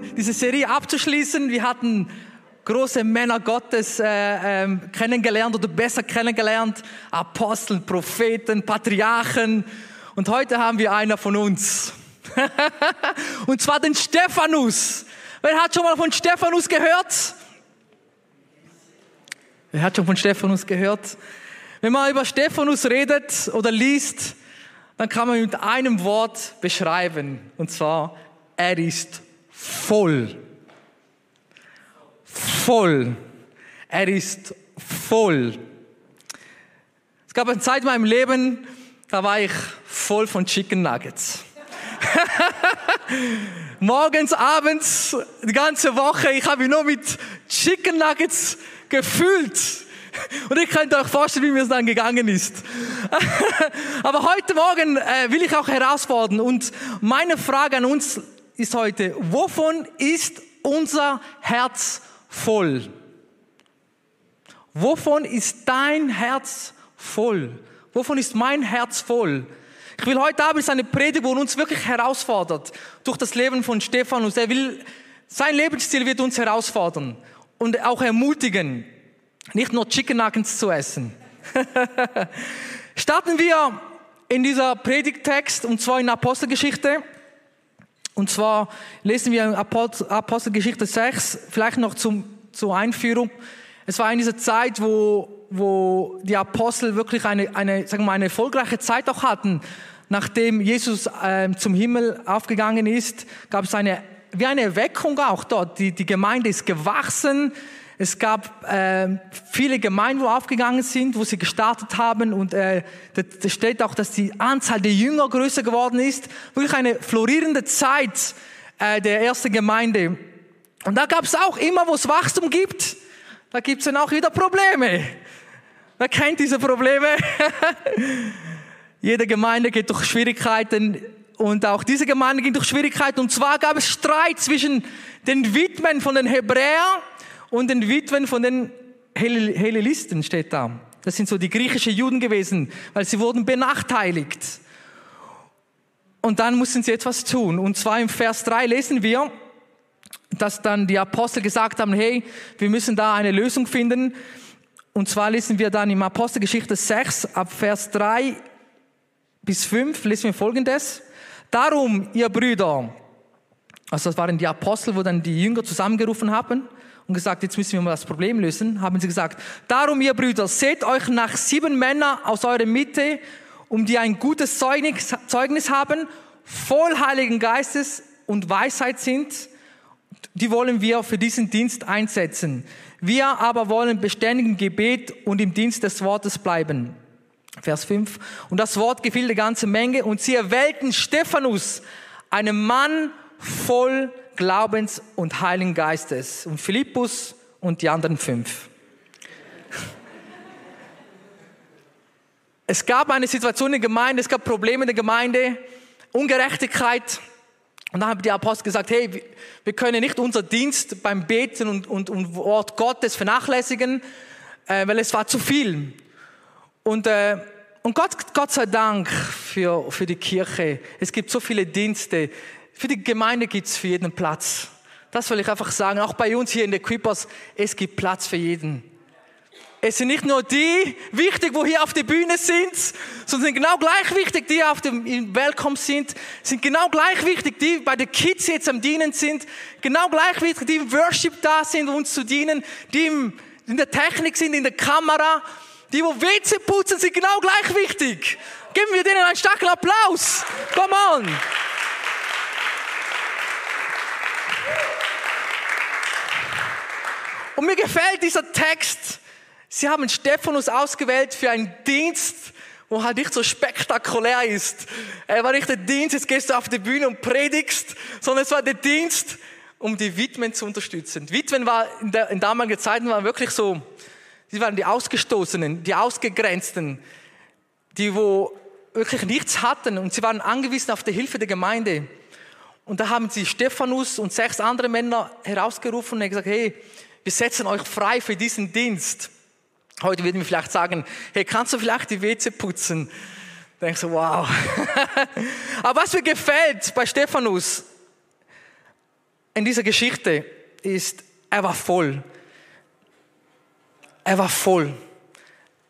diesen, diese Serie abzuschließen. Wir hatten große Männer Gottes äh, äh, kennengelernt oder besser kennengelernt. Apostel, Propheten, Patriarchen. Und heute haben wir einer von uns. Und zwar den Stephanus. Wer hat schon mal von Stephanus gehört? Wer hat schon von Stephanus gehört? Wenn man über Stephanus redet oder liest, dann kann man ihn mit einem Wort beschreiben. Und zwar, er ist voll. Voll. Er ist voll. Es gab eine Zeit in meinem Leben, da war ich voll von Chicken Nuggets. Morgens, abends, die ganze Woche, ich habe mich nur mit Chicken Nuggets gefühlt. Und ich könnte euch vorstellen, wie mir es dann gegangen ist. Aber heute Morgen äh, will ich auch herausfordern. Und meine Frage an uns ist heute, wovon ist unser Herz voll? Wovon ist dein Herz voll? Wovon ist mein Herz voll? Ich will heute Abend eine Predigt, wo uns wirklich herausfordert durch das Leben von Stephanus. Er will, sein Lebensstil wird uns herausfordern und auch ermutigen, nicht nur Chicken Nuggets zu essen. Starten wir in dieser Predigttext und zwar in Apostelgeschichte. Und zwar lesen wir in Apostelgeschichte 6, vielleicht noch zum, zur Einführung. Es war in dieser Zeit, wo, wo die Apostel wirklich eine, eine, sagen wir mal, eine erfolgreiche Zeit auch hatten. Nachdem Jesus äh, zum Himmel aufgegangen ist, gab es eine, wie eine Erweckung auch dort. Die, die Gemeinde ist gewachsen. Es gab äh, viele Gemeinden, wo aufgegangen sind, wo sie gestartet haben. Und äh, da steht auch, dass die Anzahl der Jünger größer geworden ist. Wirklich eine florierende Zeit äh, der ersten Gemeinde. Und da gab es auch immer, wo es Wachstum gibt, da gibt es dann auch wieder Probleme. Wer kennt diese Probleme? Jede Gemeinde geht durch Schwierigkeiten und auch diese Gemeinde geht durch Schwierigkeiten. Und zwar gab es Streit zwischen den Witwen von den Hebräern und den Witwen von den Hellenisten, steht da. Das sind so die griechischen Juden gewesen, weil sie wurden benachteiligt. Und dann mussten sie etwas tun. Und zwar im Vers 3 lesen wir, dass dann die Apostel gesagt haben, hey, wir müssen da eine Lösung finden. Und zwar lesen wir dann im Apostelgeschichte 6 ab Vers 3 bis 5 lesen wir folgendes. Darum, ihr Brüder, also das waren die Apostel, wo dann die Jünger zusammengerufen haben und gesagt, jetzt müssen wir mal das Problem lösen, haben sie gesagt, darum, ihr Brüder, seht euch nach sieben Männern aus eurer Mitte, um die ein gutes Zeugnis, haben, voll Heiligen Geistes und Weisheit sind, die wollen wir für diesen Dienst einsetzen. Wir aber wollen beständig im Gebet und im Dienst des Wortes bleiben. Vers 5. Und das Wort gefiel der ganze Menge und sie erwählten Stephanus, einen Mann voll Glaubens und Heiligen Geistes und Philippus und die anderen fünf. Es gab eine Situation in der Gemeinde, es gab Probleme in der Gemeinde, Ungerechtigkeit. Und dann haben die Apostel gesagt, hey, wir können nicht unser Dienst beim Beten und, und, und Wort Gottes vernachlässigen, äh, weil es war zu viel. Und, äh, und Gott, Gott sei Dank für, für die Kirche. Es gibt so viele Dienste. Für die Gemeinde gibt es für jeden Platz. Das will ich einfach sagen. Auch bei uns hier in der Equippers, es gibt Platz für jeden. Es sind nicht nur die wichtig, wo hier auf der Bühne sind, sondern sind genau gleich wichtig, die auf dem Welcome sind, sind genau gleich wichtig, die bei den Kids jetzt am Dienen sind, genau gleich wichtig, die im Worship da sind, uns zu dienen, die in der Technik sind, in der Kamera, die, wo WC putzen, sind genau gleich wichtig. Geben wir denen einen starken Applaus. Come on. Und mir gefällt dieser Text. Sie haben Stephanus ausgewählt für einen Dienst, wo halt nicht so spektakulär ist. Er war nicht der Dienst, jetzt gehst du auf die Bühne und predigst, sondern es war der Dienst, um die Witwen zu unterstützen. Witwen war in, der, in damaligen Zeiten waren wirklich so, Sie waren die Ausgestoßenen, die Ausgegrenzten, die wo wirklich nichts hatten und sie waren angewiesen auf die Hilfe der Gemeinde. Und da haben sie Stephanus und sechs andere Männer herausgerufen und gesagt, hey, wir setzen euch frei für diesen Dienst. Heute würden wir vielleicht sagen, hey, kannst du vielleicht die WC putzen? Da denke ich so, wow. Aber was mir gefällt bei Stephanus, in dieser Geschichte ist, er war voll. Er war voll.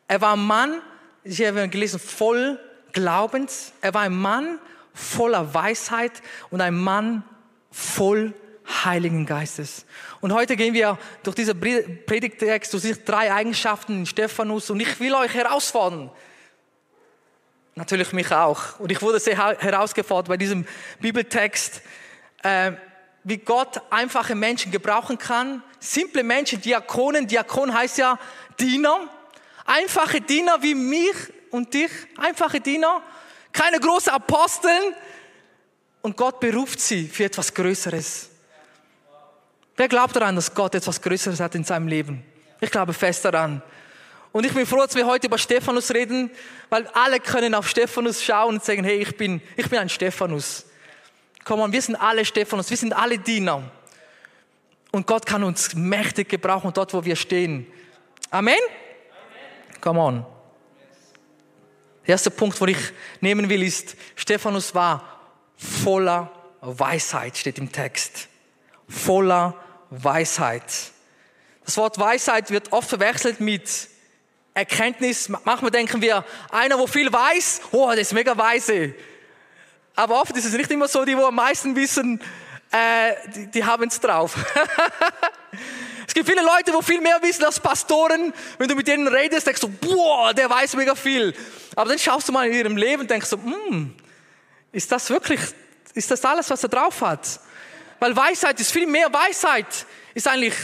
Er war ein Mann, ich habe gelesen, voll Glaubens. Er war ein Mann voller Weisheit und ein Mann voll Heiligen Geistes. Und heute gehen wir durch diese Predigtext, durch diese drei Eigenschaften in Stephanus und ich will euch herausfordern. Natürlich mich auch. Und ich wurde sehr herausgefordert bei diesem Bibeltext, äh, wie Gott einfache Menschen gebrauchen kann. Simple Menschen, Diakonen. Diakon heißt ja Diener. Einfache Diener wie mich und dich. Einfache Diener. Keine großen Aposteln. Und Gott beruft sie für etwas Größeres. Wer glaubt daran, dass Gott etwas Größeres hat in seinem Leben? Ich glaube fest daran. Und ich bin froh, dass wir heute über Stephanus reden, weil alle können auf Stephanus schauen und sagen, hey, ich bin, ich bin ein Stephanus. Komm on, wir sind alle Stephanus, wir sind alle Diener. Und Gott kann uns mächtig gebrauchen dort, wo wir stehen. Amen? Amen. Come on. Der erste Punkt, wo ich nehmen will, ist, Stephanus war voller Weisheit, steht im Text. Voller Weisheit. Das Wort Weisheit wird oft verwechselt mit Erkenntnis. Manchmal denken wir, einer, wo viel weiß, oh, der ist mega weise. Aber oft ist es nicht immer so, die, wo am meisten wissen, äh, die, die haben es drauf. es gibt viele Leute, wo viel mehr wissen als Pastoren. Wenn du mit denen redest, denkst du, boah, der weiß mega viel. Aber dann schaust du mal in ihrem Leben und denkst so, hm, ist das wirklich, ist das alles, was er drauf hat? Weil Weisheit ist viel mehr Weisheit, ist eigentlich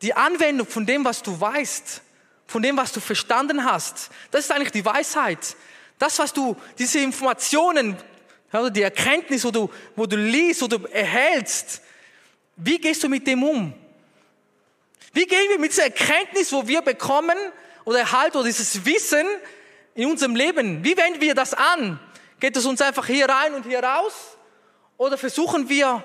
die Anwendung von dem, was du weißt von dem, was du verstanden hast. Das ist eigentlich die Weisheit. Das, was du, diese Informationen, die Erkenntnis, wo du, wo du liest, wo du erhältst, wie gehst du mit dem um? Wie gehen wir mit dieser Erkenntnis, wo wir bekommen oder erhalten, oder dieses Wissen in unserem Leben, wie wenden wir das an? Geht es uns einfach hier rein und hier raus? Oder versuchen wir,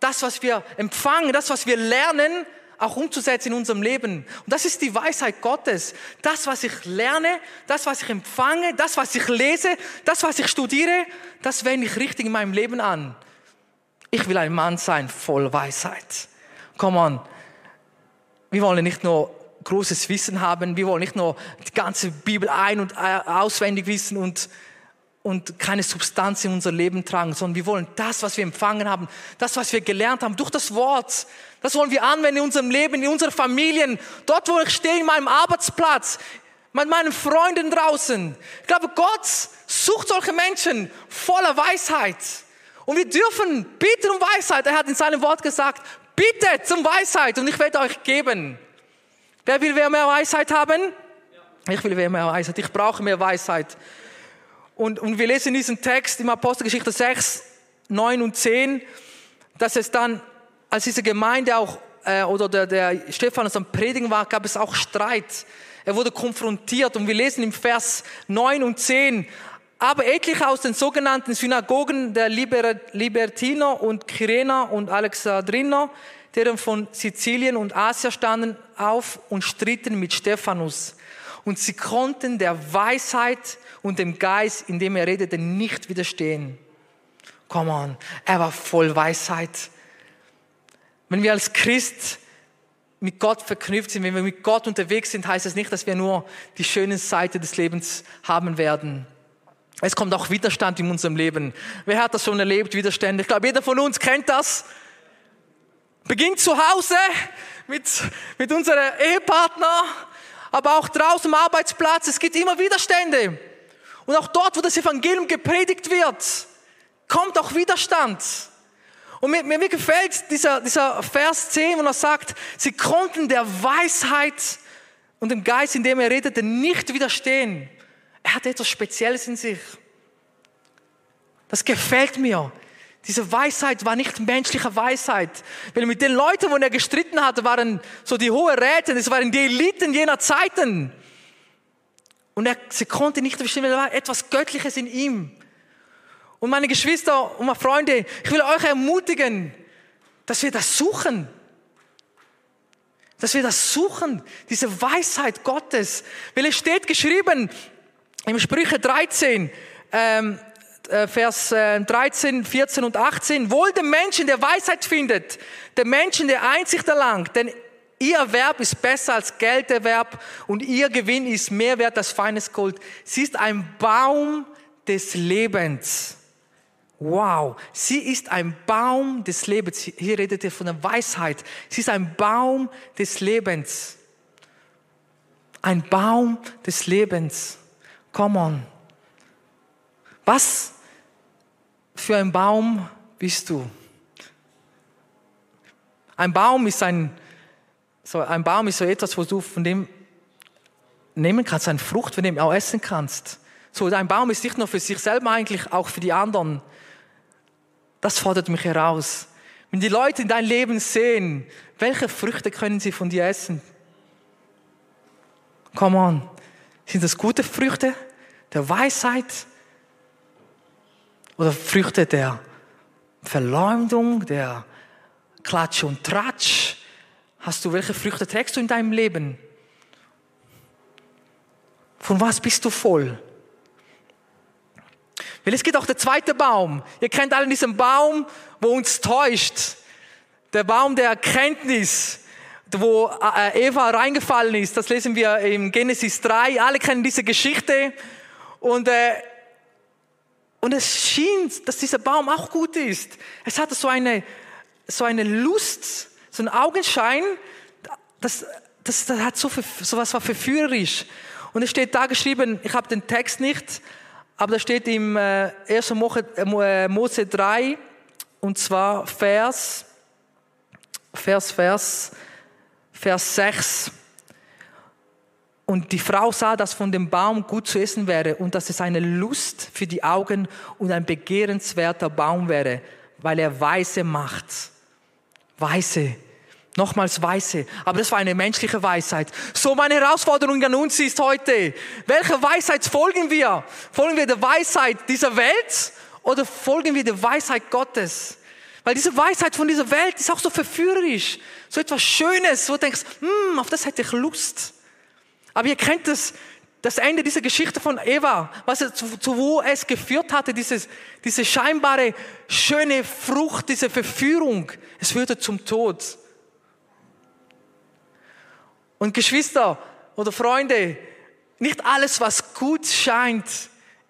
das, was wir empfangen, das, was wir lernen, auch umzusetzen in unserem Leben. Und das ist die Weisheit Gottes. Das, was ich lerne, das, was ich empfange, das, was ich lese, das, was ich studiere, das wende ich richtig in meinem Leben an. Ich will ein Mann sein voll Weisheit. Come on. Wir wollen nicht nur großes Wissen haben, wir wollen nicht nur die ganze Bibel ein- und auswendig wissen und und keine Substanz in unser Leben tragen, sondern wir wollen das, was wir empfangen haben, das, was wir gelernt haben, durch das Wort, das wollen wir anwenden in unserem Leben, in unseren Familien, dort, wo ich stehe, in meinem Arbeitsplatz, mit meinen Freunden draußen. Ich glaube, Gott sucht solche Menschen voller Weisheit. Und wir dürfen bitten um Weisheit. Er hat in seinem Wort gesagt, bittet um Weisheit und ich werde euch geben. Wer will mehr Weisheit haben? Ich will mehr Weisheit. Ich brauche mehr Weisheit. Und, und wir lesen in diesem Text im Apostelgeschichte 6, 9 und 10, dass es dann, als diese Gemeinde auch, äh, oder der, der Stephanus am Predigen war, gab es auch Streit. Er wurde konfrontiert und wir lesen im Vers 9 und 10, aber etliche aus den sogenannten Synagogen der Liber Libertiner und Kyrener und Alexandriner, deren von Sizilien und Asia standen, auf und stritten mit Stephanus. Und sie konnten der Weisheit und dem Geist, in dem er redete, nicht widerstehen. Come on, er war voll Weisheit. Wenn wir als Christ mit Gott verknüpft sind, wenn wir mit Gott unterwegs sind, heißt das nicht, dass wir nur die schönen Seiten des Lebens haben werden. Es kommt auch Widerstand in unserem Leben. Wer hat das schon erlebt, Widerstände? Ich glaube, jeder von uns kennt das. Beginnt zu Hause mit, mit unserem Ehepartner, aber auch draußen am Arbeitsplatz. Es gibt immer Widerstände. Und auch dort, wo das Evangelium gepredigt wird, kommt auch Widerstand. Und mir, mir gefällt dieser, dieser Vers 10, wo er sagt, sie konnten der Weisheit und dem Geist, in dem er redete, nicht widerstehen. Er hatte etwas Spezielles in sich. Das gefällt mir. Diese Weisheit war nicht menschliche Weisheit. Weil mit den Leuten, wo er gestritten hatte, waren so die hohe Räte, das waren die Eliten jener Zeiten. Und er, sie konnte nicht bestimmen, da war etwas Göttliches in ihm. Und meine Geschwister und meine Freunde, ich will euch ermutigen, dass wir das suchen. Dass wir das suchen, diese Weisheit Gottes. Weil es steht geschrieben im Sprüche 13, ähm, äh, Vers 13, äh, 14 und 18. Wohl dem Menschen, der Weisheit findet, dem Menschen, der Einsicht erlangt, denn ihr Erwerb ist besser als Gelderwerb und ihr Gewinn ist mehr wert als feines Gold. Sie ist ein Baum des Lebens. Wow, sie ist ein Baum des Lebens. Hier redet ihr von der Weisheit. Sie ist ein Baum des Lebens. Ein Baum des Lebens. Come on. Was für ein Baum bist du? Ein Baum ist ein, so ein Baum ist so etwas, wo du von dem nehmen kannst, eine Frucht, von dem auch essen kannst. So, ein Baum ist nicht nur für sich selber eigentlich, auch für die anderen. Das fordert mich heraus. Wenn die Leute in dein Leben sehen, welche Früchte können sie von dir essen? Come on. Sind das gute Früchte der Weisheit oder Früchte der Verleumdung, der Klatsch und Tratsch? Hast du, welche Früchte trägst du in deinem Leben? Von was bist du voll? Weil es gibt auch der zweite Baum. Ihr kennt alle diesen Baum, wo uns täuscht. Der Baum der Erkenntnis, wo äh, Eva reingefallen ist. Das lesen wir im Genesis 3. Alle kennen diese Geschichte. Und, äh, und es schien, dass dieser Baum auch gut ist. Es hatte so eine, so eine Lust, so einen Augenschein. Das, das, das hat so, so was war verführerisch. Und es steht da geschrieben, ich habe den Text nicht, aber da steht im 1. Äh, äh, Mose 3, und zwar Vers, Vers, Vers, Vers 6. Und die Frau sah, dass von dem Baum gut zu essen wäre und dass es eine Lust für die Augen und ein begehrenswerter Baum wäre, weil er Weise macht. Weise. Nochmals Weise. Aber das war eine menschliche Weisheit. So meine Herausforderung an uns ist heute, welcher Weisheit folgen wir? Folgen wir der Weisheit dieser Welt oder folgen wir der Weisheit Gottes? Weil diese Weisheit von dieser Welt ist auch so verführerisch. So etwas Schönes, wo du denkst, hm, auf das hätte ich Lust. Aber ihr kennt das, das Ende dieser Geschichte von Eva, was zu, zu wo es geführt hatte, dieses, diese scheinbare schöne Frucht, diese Verführung. Es führte zum Tod. Und Geschwister oder Freunde, nicht alles, was gut scheint,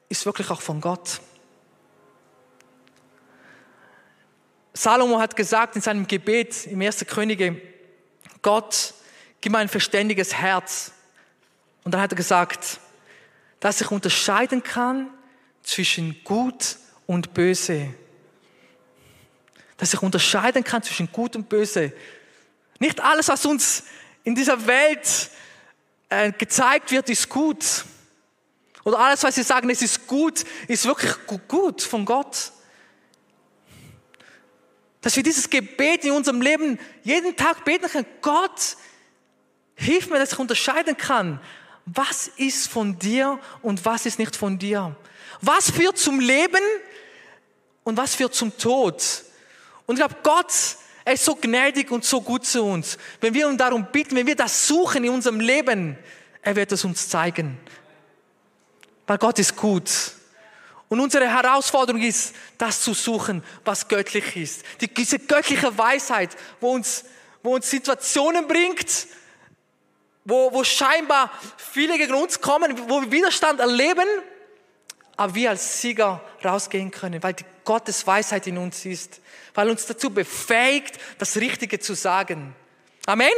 ist wirklich auch von Gott. Salomo hat gesagt in seinem Gebet im 1. Könige, Gott, gib mir ein verständiges Herz. Und dann hat er gesagt, dass ich unterscheiden kann zwischen gut und böse. Dass ich unterscheiden kann zwischen gut und böse. Nicht alles, was uns in dieser Welt äh, gezeigt wird, ist gut. Oder alles, was sie sagen, es ist gut, ist wirklich gut von Gott. Dass wir dieses Gebet in unserem Leben jeden Tag beten können. Gott, hilf mir, dass ich unterscheiden kann, was ist von dir und was ist nicht von dir. Was führt zum Leben und was führt zum Tod. Und ich glaube, Gott er ist so gnädig und so gut zu uns. Wenn wir ihn darum bitten, wenn wir das suchen in unserem Leben, er wird es uns zeigen. Weil Gott ist gut. Und unsere Herausforderung ist, das zu suchen, was göttlich ist. Die, diese göttliche Weisheit, wo uns, wo uns Situationen bringt, wo, wo scheinbar viele gegen uns kommen, wo wir Widerstand erleben, aber wir als Sieger rausgehen können, weil die Gottes Weisheit in uns ist weil uns dazu befähigt, das Richtige zu sagen. Amen?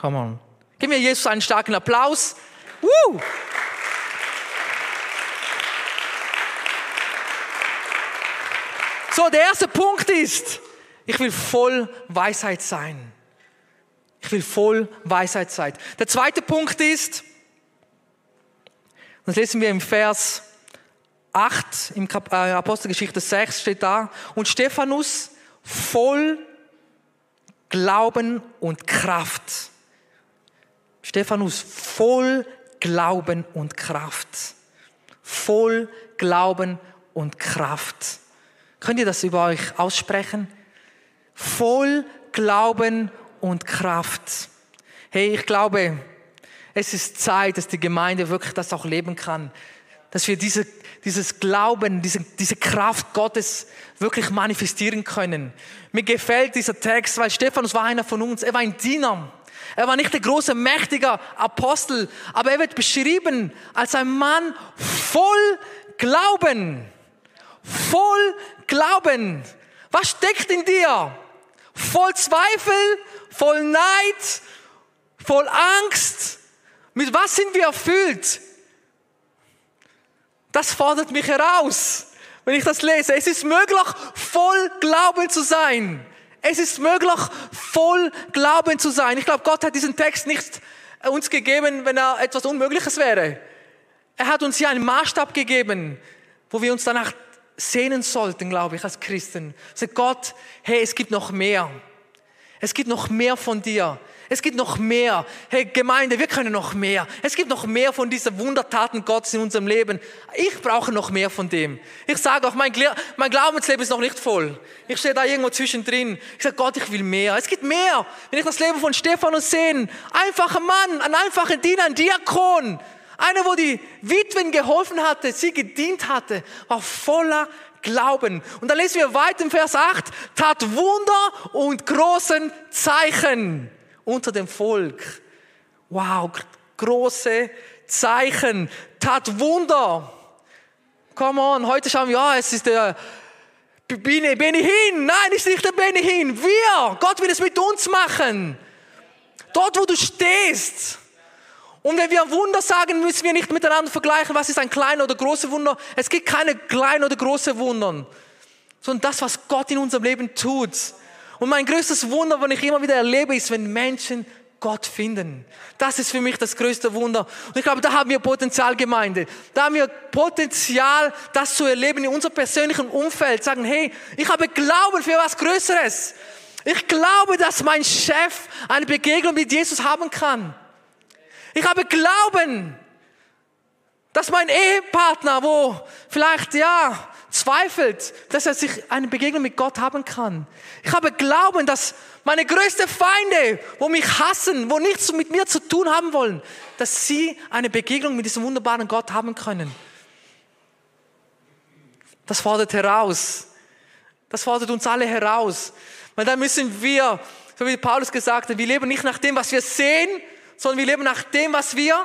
Come on. Gib mir Jesus einen starken Applaus. Woo! So, der erste Punkt ist, ich will voll Weisheit sein. Ich will voll Weisheit sein. Der zweite Punkt ist, das lesen wir im Vers 8 im äh, Apostelgeschichte 6 steht da, und Stephanus voll Glauben und Kraft. Stephanus voll Glauben und Kraft. Voll Glauben und Kraft. Könnt ihr das über euch aussprechen? Voll Glauben und Kraft. Hey, ich glaube, es ist Zeit, dass die Gemeinde wirklich das auch leben kann dass wir diese, dieses Glauben, diese, diese Kraft Gottes wirklich manifestieren können. Mir gefällt dieser Text, weil Stephanus war einer von uns, er war ein Diener. Er war nicht der große, mächtige Apostel, aber er wird beschrieben als ein Mann voll Glauben. Voll Glauben. Was steckt in dir? Voll Zweifel, voll Neid, voll Angst. Mit was sind wir erfüllt? Das fordert mich heraus, wenn ich das lese. Es ist möglich, voll Glauben zu sein. Es ist möglich, voll Glauben zu sein. Ich glaube, Gott hat diesen Text nicht uns gegeben, wenn er etwas Unmögliches wäre. Er hat uns hier einen Maßstab gegeben, wo wir uns danach sehnen sollten, glaube ich, als Christen. Sagt Gott, hey, es gibt noch mehr. Es gibt noch mehr von dir. Es gibt noch mehr. Hey Gemeinde, wir können noch mehr. Es gibt noch mehr von diesen Wundertaten Gottes in unserem Leben. Ich brauche noch mehr von dem. Ich sage auch, mein, mein Glaubensleben ist noch nicht voll. Ich stehe da irgendwo zwischendrin. Ich sage, Gott, ich will mehr. Es gibt mehr. Wenn ich das Leben von Stephanus sehe, einfacher Mann, ein einfacher Diener, ein Diakon, einer, wo die Witwen geholfen hatte, sie gedient hatte, war voller Glauben. Und dann lesen wir weiter im Vers 8, tat Wunder und großen Zeichen unter dem Volk. Wow, große Zeichen, tat Wunder. Come on, heute schauen wir, ja, es ist der Beni, Beni hin. Nein, ist nicht der Beni hin. Wir, Gott will es mit uns machen. Dort, wo du stehst. Und wenn wir Wunder sagen, müssen wir nicht miteinander vergleichen, was ist ein kleiner oder großer Wunder. Es gibt keine kleinen oder großen Wunder, sondern das, was Gott in unserem Leben tut. Und mein größtes Wunder, was ich immer wieder erlebe, ist, wenn Menschen Gott finden. Das ist für mich das größte Wunder. Und ich glaube, da haben wir Potenzial, Gemeinde. Da haben wir Potenzial, das zu erleben in unserem persönlichen Umfeld. Sagen, hey, ich habe Glauben für was Größeres. Ich glaube, dass mein Chef eine Begegnung mit Jesus haben kann. Ich habe Glauben, dass mein Ehepartner, wo vielleicht, ja, zweifelt, dass er sich eine Begegnung mit Gott haben kann. Ich habe Glauben, dass meine größten Feinde, wo mich hassen, wo nichts mit mir zu tun haben wollen, dass sie eine Begegnung mit diesem wunderbaren Gott haben können. Das fordert heraus. Das fordert uns alle heraus. Weil da müssen wir, so wie Paulus gesagt hat, wir leben nicht nach dem, was wir sehen, sondern wir leben nach dem, was wir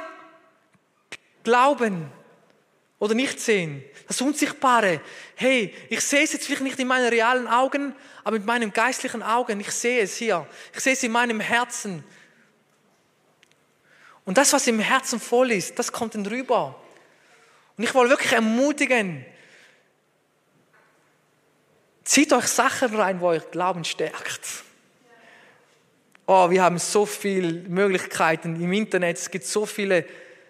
glauben oder nicht sehen. Das Unsichtbare. Hey, ich sehe es jetzt vielleicht nicht in meinen realen Augen, aber mit meinen geistlichen Augen. Ich sehe es hier. Ich sehe es in meinem Herzen. Und das, was im Herzen voll ist, das kommt dann rüber. Und ich will wirklich ermutigen, zieht euch Sachen rein, wo euch Glauben stärkt. Oh, wir haben so viele Möglichkeiten im Internet. Es gibt so viele,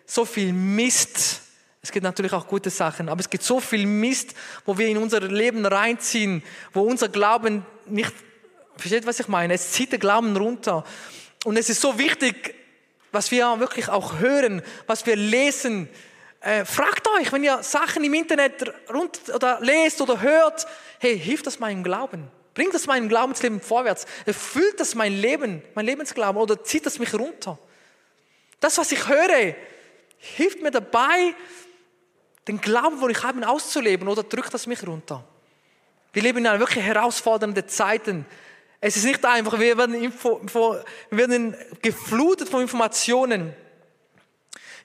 so viel Mist. Es gibt natürlich auch gute Sachen, aber es gibt so viel Mist, wo wir in unser Leben reinziehen, wo unser Glauben nicht, versteht, was ich meine? Es zieht den Glauben runter. Und es ist so wichtig, was wir wirklich auch hören, was wir lesen. Äh, fragt euch, wenn ihr Sachen im Internet rund oder lest oder hört, hey, hilft das meinem Glauben? Bringt das mein Glaubensleben vorwärts? Erfüllt das mein Leben, mein Lebensglauben oder zieht das mich runter? Das, was ich höre, hilft mir dabei, den Glauben, den ich habe, auszuleben oder drückt das mich runter? Wir leben in einer wirklich herausfordernden Zeiten. Es ist nicht einfach, wir werden, Info, wir werden geflutet von Informationen.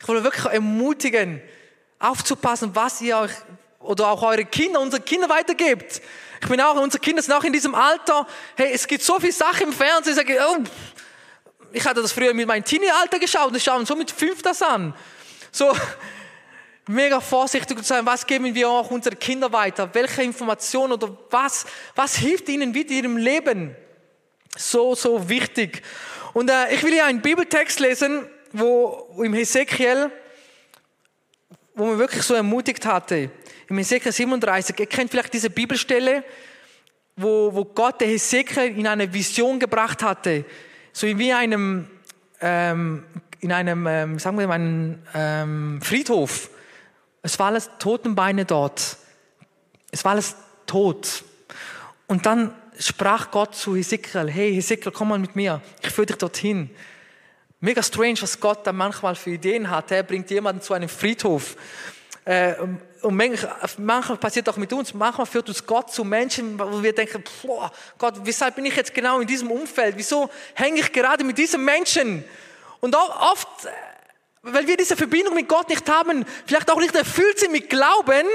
Ich will wirklich ermutigen, aufzupassen, was ihr euch oder auch eure Kinder, unsere Kinder weitergebt. Ich bin auch, unsere Kinder sind auch in diesem Alter. Hey, es gibt so viele Sachen im Fernsehen. Ich, sage, oh, ich hatte das früher mit meinem Teenie-Alter geschaut ich schaue so mit fünf das an. So, mega vorsichtig zu sein, was geben wir auch unseren Kindern weiter? Welche Informationen oder was, was hilft ihnen in ihrem Leben? So, so wichtig. Und äh, ich will hier einen Bibeltext lesen, wo, wo im Hesekiel, wo mir wirklich so ermutigt hatte im Hesekiel 37, ihr kennt vielleicht diese Bibelstelle, wo, wo Gott der Hesekiel in eine Vision gebracht hatte, so wie einem, ähm, in einem, ähm, sagen wir mal, einem ähm, Friedhof. Es war alles Totenbeine dort. Es war alles tot. Und dann sprach Gott zu Hesekiel, hey Hesekiel, komm mal mit mir, ich führe dich dorthin. Mega strange, was Gott da manchmal für Ideen hat. Er bringt jemanden zu einem Friedhof Äh, und manchmal, passiert auch mit uns, manchmal führt uns Gott zu Menschen, wo wir denken, boah, Gott, weshalb bin ich jetzt genau in diesem Umfeld? Wieso hänge ich gerade mit diesem Menschen? Und oft, äh, weil wir diese Verbindung mit Gott nicht haben, vielleicht auch nicht erfüllt sind mit Glauben,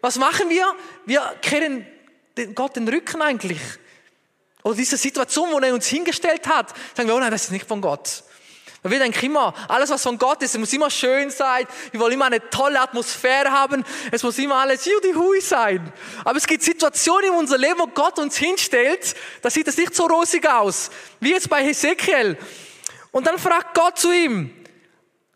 was machen wir? Wir kehren Gott den Rücken eigentlich. Oder diese Situation, wo er uns hingestellt hat, sagen wir, oh nein, das ist nicht von Gott. Wir denken immer, alles was von Gott ist, muss immer schön sein. Wir wollen immer eine tolle Atmosphäre haben. Es muss immer alles judy hui sein. Aber es gibt Situationen in unserem Leben, wo Gott uns hinstellt, da sieht es nicht so rosig aus. Wie jetzt bei Hesekiel. Und dann fragt Gott zu ihm,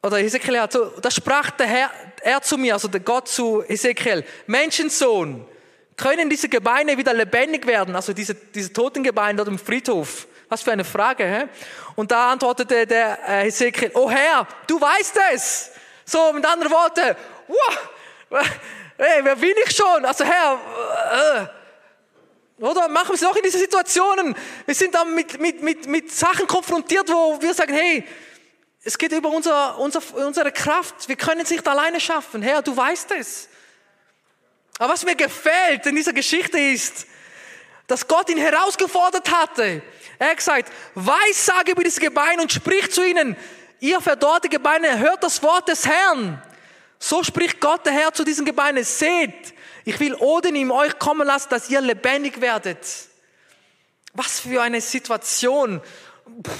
oder Hesekiel hat so, da sprach der Herr, er zu mir, also der Gott zu Hesekiel, Menschensohn, können diese Gebeine wieder lebendig werden? Also diese, diese toten Gebeine dort im Friedhof. Was für eine Frage, hä? Und da antwortete der äh, Hesekiel, oh Herr, du weißt es. So, mit anderen Worten, wow, hey, wer bin ich schon? Also Herr, äh, oder machen wir es auch in diesen Situationen. Wir sind dann mit, mit, mit, mit Sachen konfrontiert, wo wir sagen, hey, es geht über unser, unser, unsere Kraft. Wir können es nicht alleine schaffen. Herr, du weißt es. Aber was mir gefällt in dieser Geschichte ist, dass Gott ihn herausgefordert hatte. Er hat gesagt, Weissage über diese Gebeine und sprich zu ihnen, ihr verdorrte Gebeine, hört das Wort des Herrn. So spricht Gott der Herr zu diesen Gebeinen, seht, ich will Odin in euch kommen lassen, dass ihr lebendig werdet. Was für eine Situation.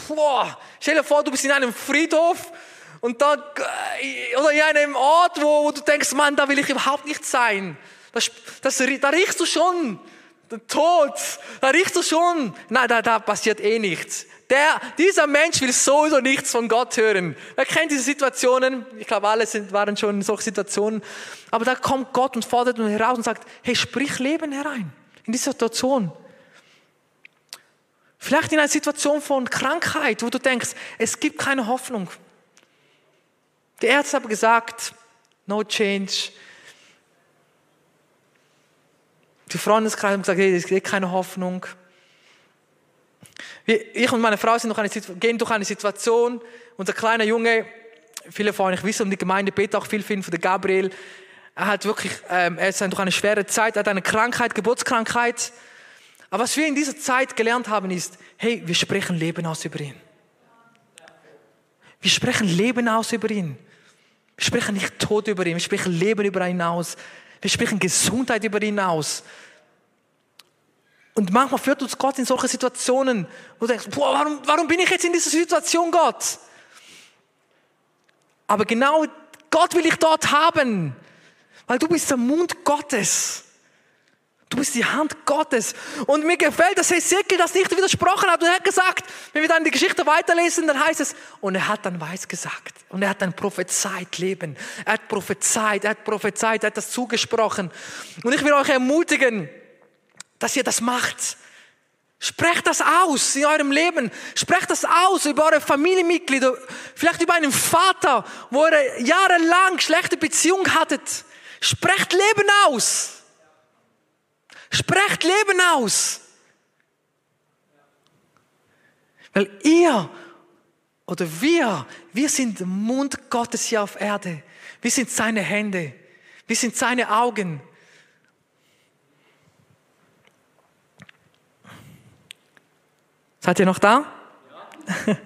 Boah, stell dir vor, du bist in einem Friedhof und da, oder in einem Ort, wo, wo du denkst, Mann, da will ich überhaupt nicht sein. Das, das, da riechst du schon der Tod, da riechst du schon. Nein, da, da passiert eh nichts. Der, dieser Mensch will sowieso nichts von Gott hören. Er kennt diese Situationen. Ich glaube, alle sind, waren schon in solchen Situationen. Aber da kommt Gott und fordert ihn heraus und sagt, hey, sprich Leben herein. In diese Situation. Vielleicht in einer Situation von Krankheit, wo du denkst, es gibt keine Hoffnung. Die Ärzte haben gesagt, no change, Die Freundeskreis haben gesagt, hey, es gibt keine Hoffnung. Ich und meine Frau sind noch eine, gehen durch eine Situation. Unser kleiner Junge, viele von euch wissen um die Gemeinde, beten auch viel ihn, für den Gabriel. Er hat wirklich, ähm, er ist durch eine schwere Zeit, er hat eine Krankheit, Geburtskrankheit. Aber was wir in dieser Zeit gelernt haben, ist, hey, wir sprechen Leben aus über ihn. Wir sprechen Leben aus über ihn. Wir sprechen nicht Tod über ihn, wir sprechen Leben über ihn aus. Wir sprechen Gesundheit über ihn aus. Und manchmal führt uns Gott in solche Situationen, wo du denkst, boah, warum, warum bin ich jetzt in dieser Situation, Gott? Aber genau Gott will ich dort haben, weil du bist der Mund Gottes. Du bist die Hand Gottes. Und mir gefällt, dass Hesekiel das nicht widersprochen hat. Und er hat gesagt, wenn wir dann die Geschichte weiterlesen, dann heißt es, und er hat dann weiß gesagt. Und er hat dann prophezeit Leben. Er hat prophezeit, er hat prophezeit, er hat das zugesprochen. Und ich will euch ermutigen, dass ihr das macht. Sprecht das aus in eurem Leben. Sprecht das aus über eure Familienmitglieder. Vielleicht über einen Vater, wo ihr jahrelang schlechte Beziehung hattet. Sprecht Leben aus. Sprecht Leben aus. Weil ihr oder wir, wir sind Mund Gottes hier auf Erde. Wir sind seine Hände. Wir sind seine Augen. Seid ihr noch da? Ja.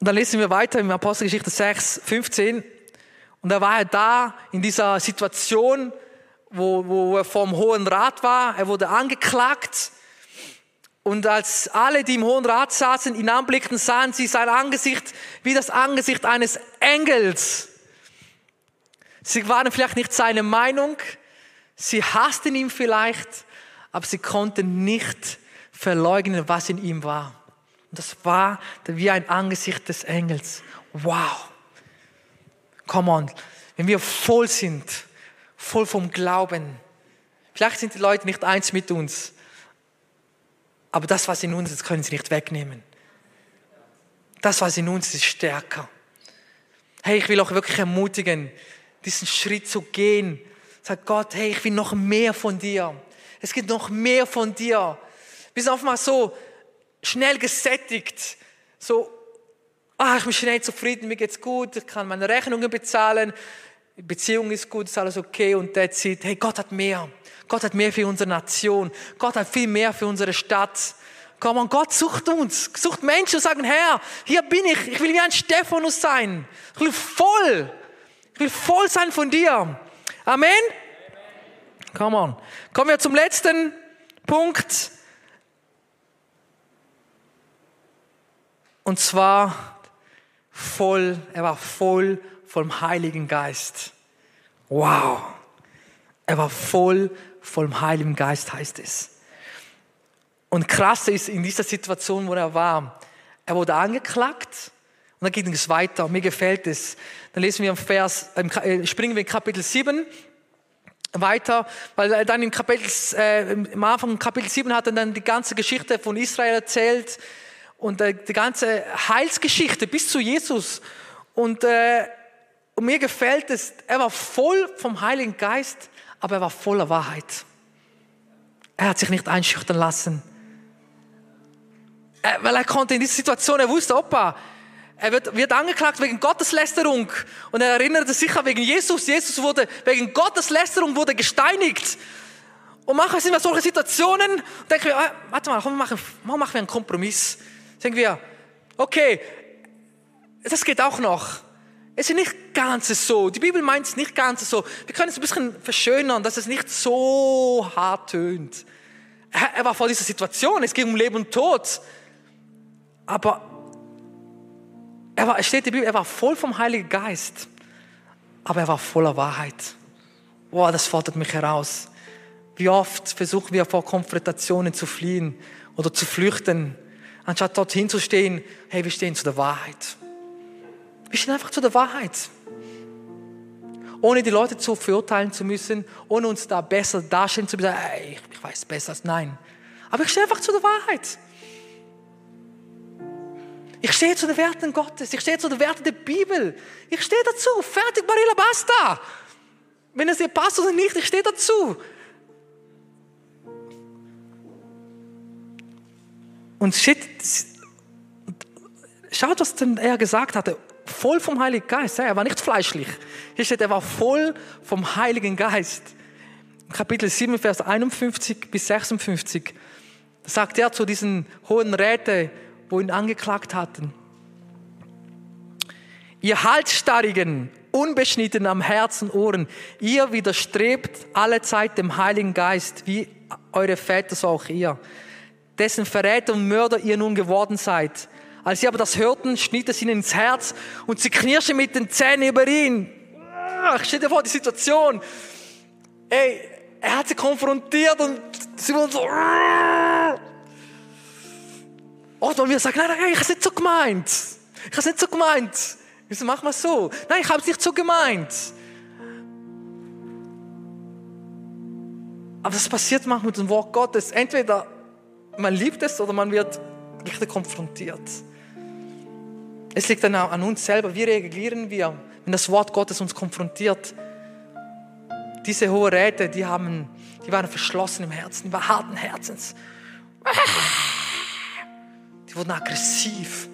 Und dann lesen wir weiter im Apostelgeschichte 6, 15. Und er war halt da in dieser Situation, wo, wo er vom Hohen Rat war. Er wurde angeklagt. Und als alle, die im Hohen Rat saßen, ihn anblickten, sahen sie sein Angesicht wie das Angesicht eines Engels. Sie waren vielleicht nicht seine Meinung, sie hassten ihn vielleicht, aber sie konnten nicht verleugnen, was in ihm war. Und das war wie ein Angesicht des Engels. Wow. Come on, wenn wir voll sind, voll vom Glauben. Vielleicht sind die Leute nicht eins mit uns, aber das, was in uns ist, können sie nicht wegnehmen. Das, was in uns ist, stärker. Hey, ich will auch wirklich ermutigen, diesen Schritt zu gehen. Sag Gott, hey, ich will noch mehr von dir. Es gibt noch mehr von dir. Wir sind oftmals so schnell gesättigt, so ah, ich bin schnell zufrieden, mir geht's gut, ich kann meine Rechnungen bezahlen, die Beziehung ist gut, ist alles okay und der sieht, hey, Gott hat mehr. Gott hat mehr für unsere Nation. Gott hat viel mehr für unsere Stadt. Komm on, Gott sucht uns, sucht Menschen und sagen, Herr, hier bin ich, ich will wie ein Stephanus sein. Ich will voll, ich will voll sein von dir. Amen? Come on. Kommen wir zum letzten Punkt. Und zwar voll, er war voll vom Heiligen Geist. Wow. Er war voll vom Heiligen Geist, heißt es. Und krass ist in dieser Situation, wo er war, er wurde angeklagt und dann ging es weiter. Mir gefällt es. Dann lesen wir im Vers, äh, springen wir in Kapitel 7 weiter, weil dann im Kapitel, äh, im Anfang Kapitel 7 hat er dann die ganze Geschichte von Israel erzählt und äh, die ganze Heilsgeschichte bis zu Jesus. Und, äh, und mir gefällt es, er war voll vom Heiligen Geist, aber er war voller Wahrheit. Er hat sich nicht einschüchtern lassen. Er, weil er konnte in dieser Situation, er wusste, Opa, er wird, wird angeklagt wegen Gotteslästerung. Und er erinnerte sich an wegen Jesus. Jesus wurde wegen Gotteslästerung wurde gesteinigt. Und manchmal sind wir solche Situationen denken wir, ah, warte mal, komm, machen, machen wir einen Kompromiss. Denken wir, okay, das geht auch noch. Es ist nicht ganz so. Die Bibel meint es nicht ganz so. Wir können es ein bisschen verschönern, dass es nicht so hart tönt. Er, war vor dieser Situation. Es ging um Leben und Tod. Aber er war, es steht in der Bibel, er war voll vom Heiligen Geist. Aber er war voller Wahrheit. Boah, das fordert mich heraus. Wie oft versuchen wir vor Konfrontationen zu fliehen oder zu flüchten, anstatt dorthin zu stehen, hey, wir stehen zu der Wahrheit. Wir stehen einfach zu der Wahrheit. Ohne die Leute zu verurteilen zu müssen, ohne uns da besser dastehen zu müssen, hey, ich weiß besser als nein. Aber ich stehe einfach zu der Wahrheit. Ich stehe zu den Werten Gottes. Ich stehe zu den Werten der Bibel. Ich stehe dazu. Fertig, Marilla, basta. Wenn es dir passt oder nicht, ich stehe dazu. Und shit, schaut, was denn er gesagt hatte. Voll vom Heiligen Geist. Er war nicht fleischlich. Hier steht, er war voll vom Heiligen Geist. Kapitel 7, Vers 51 bis 56. Da sagt er zu diesen hohen Räten, wo ihn angeklagt hatten. Ihr Halsstarrigen, unbeschnitten am Herzen, Ohren, ihr widerstrebt alle Zeit dem Heiligen Geist, wie eure Väter, so auch ihr, dessen Verräter und Mörder ihr nun geworden seid. Als sie aber das hörten, schnitt es ihnen ins Herz und sie knirschen mit den Zähnen über ihn. Ach, stell dir vor, die Situation. Ey, er hat sie konfrontiert und sie wurden so. Oder wir sagen, nein, nein, ich habe es nicht so gemeint. Ich habe es nicht so gemeint. Wieso machen wir es so? Nein, ich habe es nicht so gemeint. Aber das passiert manchmal mit dem Wort Gottes. Entweder man liebt es oder man wird richtig konfrontiert. Es liegt dann auch an uns selber. Wie reagieren wir, wenn das Wort Gottes uns konfrontiert? Diese hohen Räte, die, haben, die waren verschlossen im Herzen, die waren harten Herzens. Die wurden aggressiv.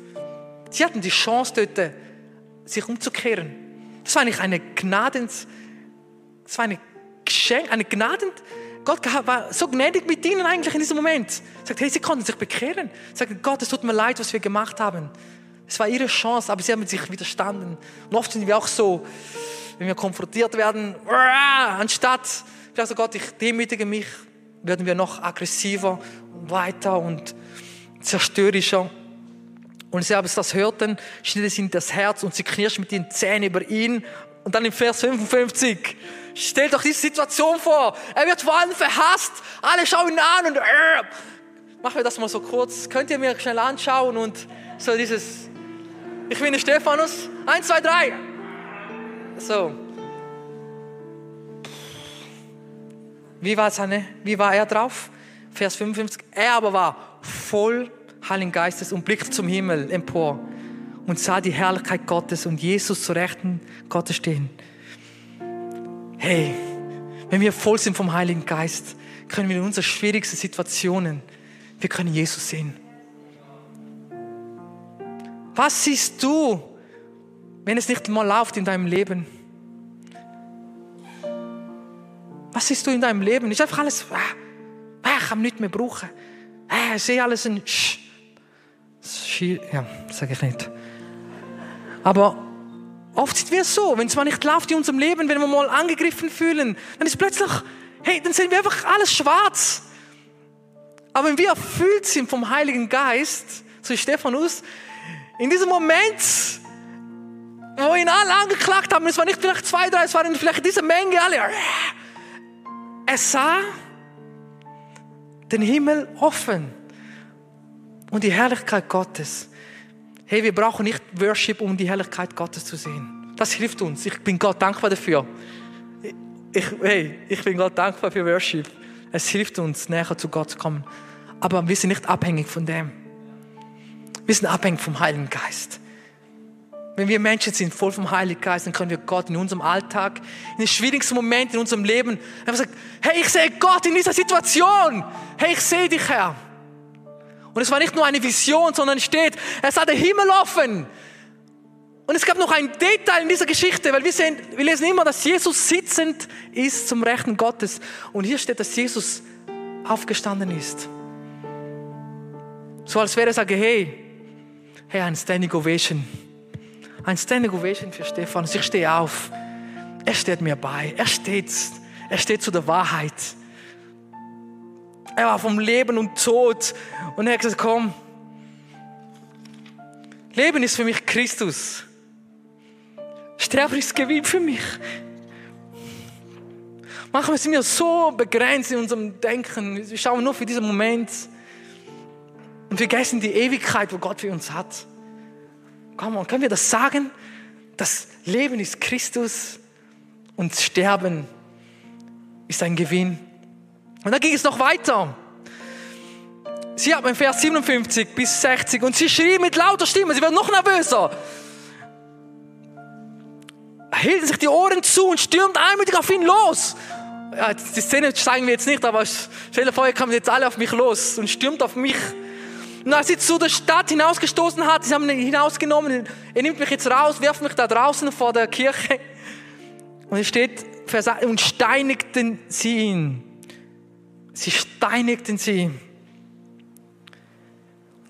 Sie hatten die Chance dort, sich umzukehren. Das war eigentlich eine Gnadens, das war eine Geschenk, eine Gnaden. Gott war so gnädig mit ihnen eigentlich in diesem Moment. Er sagt, hey, sie konnten sich bekehren. Er sagt, Gott, es tut mir leid, was wir gemacht haben. Es war ihre Chance, aber sie haben sich widerstanden. Und oft sind wir auch so, wenn wir konfrontiert werden, anstatt, also Gott, ich demütige mich, werden wir noch aggressiver und weiter und zerstörerischer. Und sie haben das hörten, schnitt es in das Herz und sie knirschten mit den Zähnen über ihn. Und dann im Vers 55, stellt euch diese Situation vor. Er wird vor allem verhasst. Alle schauen ihn an und äh, machen wir das mal so kurz. Könnt ihr mir schnell anschauen und so dieses, ich bin der Stephanus. Eins, zwei, drei. So. Wie war, seine, wie war er drauf? Vers 55. Er aber war voll Heiligen Geistes und blickte zum Himmel empor und sah die Herrlichkeit Gottes und Jesus zu Rechten Gottes stehen. Hey, wenn wir voll sind vom Heiligen Geist, können wir in unseren schwierigsten Situationen, wir können Jesus sehen. Was siehst du, wenn es nicht mal läuft in deinem Leben? Was siehst du in deinem Leben? Ist einfach alles, ah, ah, ich kann nichts mehr brauchen. Ah, ich sehe alles ein Sch. Ja, sage ich nicht. Aber oft sind wir so, wenn es mal nicht läuft in unserem Leben, wenn wir mal angegriffen fühlen, dann ist plötzlich, hey, dann sehen wir einfach alles schwarz. Aber wenn wir erfüllt sind vom Heiligen Geist, so Stephanus, in diesem Moment, wo ihn alle angeklagt haben, es waren nicht vielleicht zwei, drei, es waren vielleicht diese Menge, alle, er sah den Himmel offen und die Herrlichkeit Gottes. Hey, wir brauchen nicht Worship, um die Herrlichkeit Gottes zu sehen. Das hilft uns. Ich bin Gott dankbar dafür. Ich, hey, ich bin Gott dankbar für Worship. Es hilft uns, näher zu Gott zu kommen. Aber wir sind nicht abhängig von dem. Wir sind abhängig vom Heiligen Geist. Wenn wir Menschen sind, voll vom Heiligen Geist, dann können wir Gott in unserem Alltag, in den schwierigsten Momenten in unserem Leben, einfach sagen, hey, ich sehe Gott in dieser Situation. Hey, ich sehe dich, Herr. Und es war nicht nur eine Vision, sondern steht, er sah den Himmel offen. Und es gab noch ein Detail in dieser Geschichte, weil wir, sehen, wir lesen immer, dass Jesus sitzend ist zum Rechten Gottes. Und hier steht, dass Jesus aufgestanden ist. So als wäre er sagen, hey, hey, ein Standing Ovation. Ein Standing Ovation für Stefan. Ich stehe auf. Er steht mir bei. Er steht, er steht zu der Wahrheit. Er war vom Leben und Tod. Und er hat gesagt, komm, Leben ist für mich Christus. Sterben ist Gewinn für mich. Manchmal sind wir so begrenzt in unserem Denken. Wir schauen nur für diesen Moment und vergessen die Ewigkeit, wo Gott für uns hat. Komm, on, können wir das sagen? Das Leben ist Christus und Sterben ist ein Gewinn. Und dann ging es noch weiter. Sie im Vers 57 bis 60 und sie schrie mit lauter Stimme, sie wird noch nervöser. Hielten sich die Ohren zu und stürmt einmütig auf ihn los. Ja, die Szene zeigen wir jetzt nicht, aber stell dir vor, ihr kommt jetzt alle auf mich los und stürmt auf mich. Und als sie zu der Stadt hinausgestoßen hat, sie haben ihn hinausgenommen, er nimmt mich jetzt raus, wirft mich da draußen vor der Kirche. Und es steht, und steinigten sie ihn. Sie steinigten sie.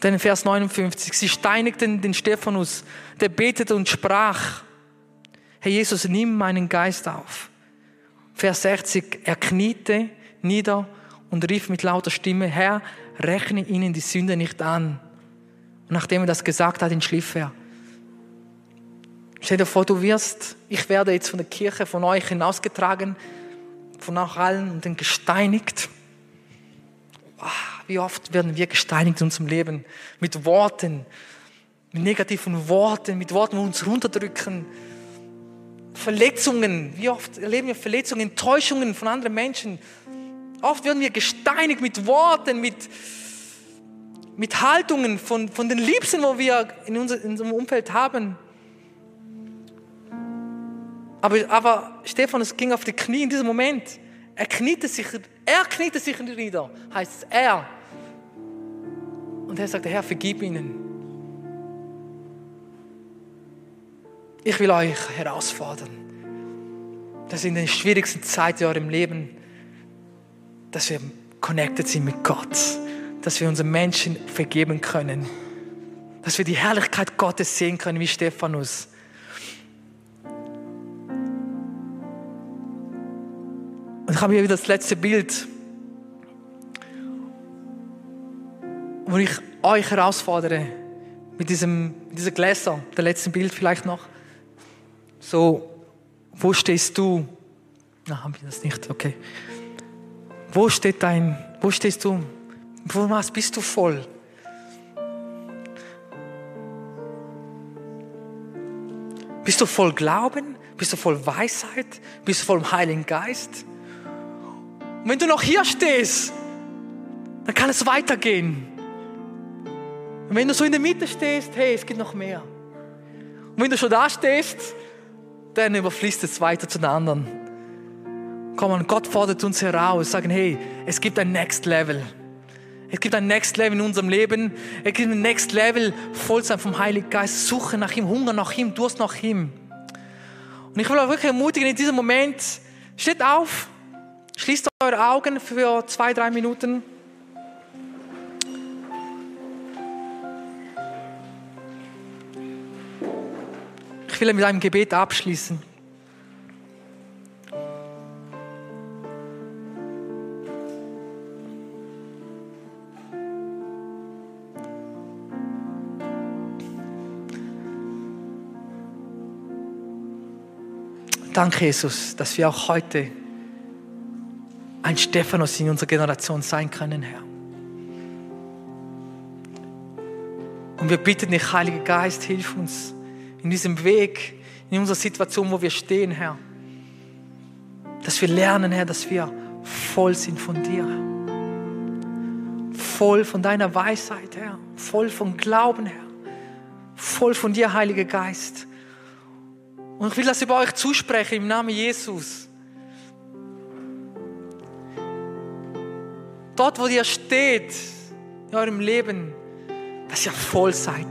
Dann in Vers 59, sie steinigten den Stephanus, der betete und sprach, Herr Jesus, nimm meinen Geist auf. Vers 60, er kniete nieder und rief mit lauter Stimme, Herr, rechne ihnen die Sünde nicht an. Und nachdem er das gesagt hat, entschlief er. Stell dir vor, du wirst, ich werde jetzt von der Kirche, von euch hinausgetragen, von auch allen und dann gesteinigt. Wie oft werden wir gesteinigt in unserem Leben mit Worten, mit negativen Worten, mit Worten, die uns runterdrücken. Verletzungen, wie oft erleben wir Verletzungen, Enttäuschungen von anderen Menschen, Oft werden wir gesteinigt mit Worten, mit, mit Haltungen von, von den Liebsten, wo wir in, unser, in unserem Umfeld haben. Aber, aber Stephanus ging auf die Knie in diesem Moment. Er kniete sich, er kniete sich nieder, heißt es, er. Und er sagte, Herr, vergib ihnen. Ich will euch herausfordern, dass in den schwierigsten Zeiten in eurem Leben dass wir connected sind mit Gott, dass wir unseren Menschen vergeben können, dass wir die Herrlichkeit Gottes sehen können wie Stephanus. Und ich habe hier wieder das letzte Bild, wo ich euch herausfordere, mit diesem, dieser Gläser, der letzten Bild vielleicht noch. So, wo stehst du? Na, haben wir das nicht? Okay. Wo steht dein, wo stehst du? Wo was bist du voll? Bist du voll Glauben? Bist du voll Weisheit? Bist du voll Heiligen Geist? Und wenn du noch hier stehst, dann kann es weitergehen. Und wenn du so in der Mitte stehst, hey, es gibt noch mehr. Und wenn du schon da stehst, dann überfließt es weiter zu den anderen. Komm on, Gott fordert uns heraus, sagen, hey, es gibt ein Next Level. Es gibt ein Next Level in unserem Leben. Es gibt ein Next Level, voll sein vom Heiligen Geist, Suche nach ihm, Hunger nach ihm, Durst nach ihm. Und ich will euch wirklich ermutigen, in diesem Moment, steht auf, schließt eure Augen für zwei, drei Minuten. Ich will mit einem Gebet abschließen. Danke, Jesus, dass wir auch heute ein Stephanus in unserer Generation sein können, Herr. Und wir bitten dich, Heiliger Geist, hilf uns in diesem Weg, in unserer Situation, wo wir stehen, Herr. Dass wir lernen, Herr, dass wir voll sind von dir. Voll von deiner Weisheit, Herr. Voll von Glauben, Herr. Voll von dir, Heiliger Geist. Und ich will das über euch zusprechen im Namen Jesus. Dort, wo ihr steht, in eurem Leben, dass ihr voll seid.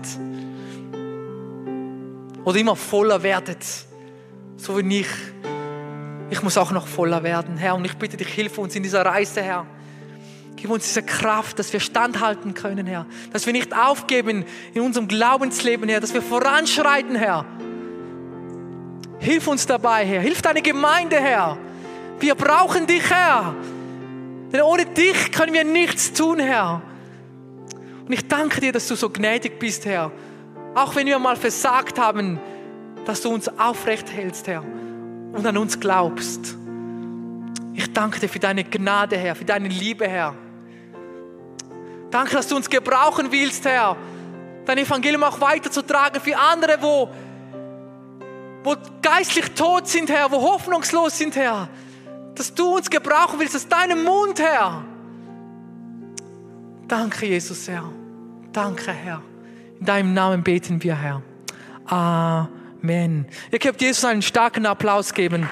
Oder immer voller werdet. So wie ich. Ich muss auch noch voller werden, Herr. Und ich bitte dich, hilf uns in dieser Reise, Herr. Gib uns diese Kraft, dass wir standhalten können, Herr. Dass wir nicht aufgeben in unserem Glaubensleben, Herr. Dass wir voranschreiten, Herr Hilf uns dabei, Herr. Hilf deine Gemeinde, Herr. Wir brauchen dich, Herr. Denn ohne dich können wir nichts tun, Herr. Und ich danke dir, dass du so gnädig bist, Herr. Auch wenn wir mal versagt haben, dass du uns aufrecht hältst, Herr. Und an uns glaubst. Ich danke dir für deine Gnade, Herr, für deine Liebe, Herr. Danke, dass du uns gebrauchen willst, Herr. Dein Evangelium auch weiterzutragen für andere, wo wo geistlich tot sind, Herr, wo hoffnungslos sind, Herr, dass du uns gebrauchen willst, aus deinem Mund, Herr. Danke, Jesus, Herr. Danke, Herr. In deinem Namen beten wir, Herr. Amen. Ihr könnt Jesus einen starken Applaus geben.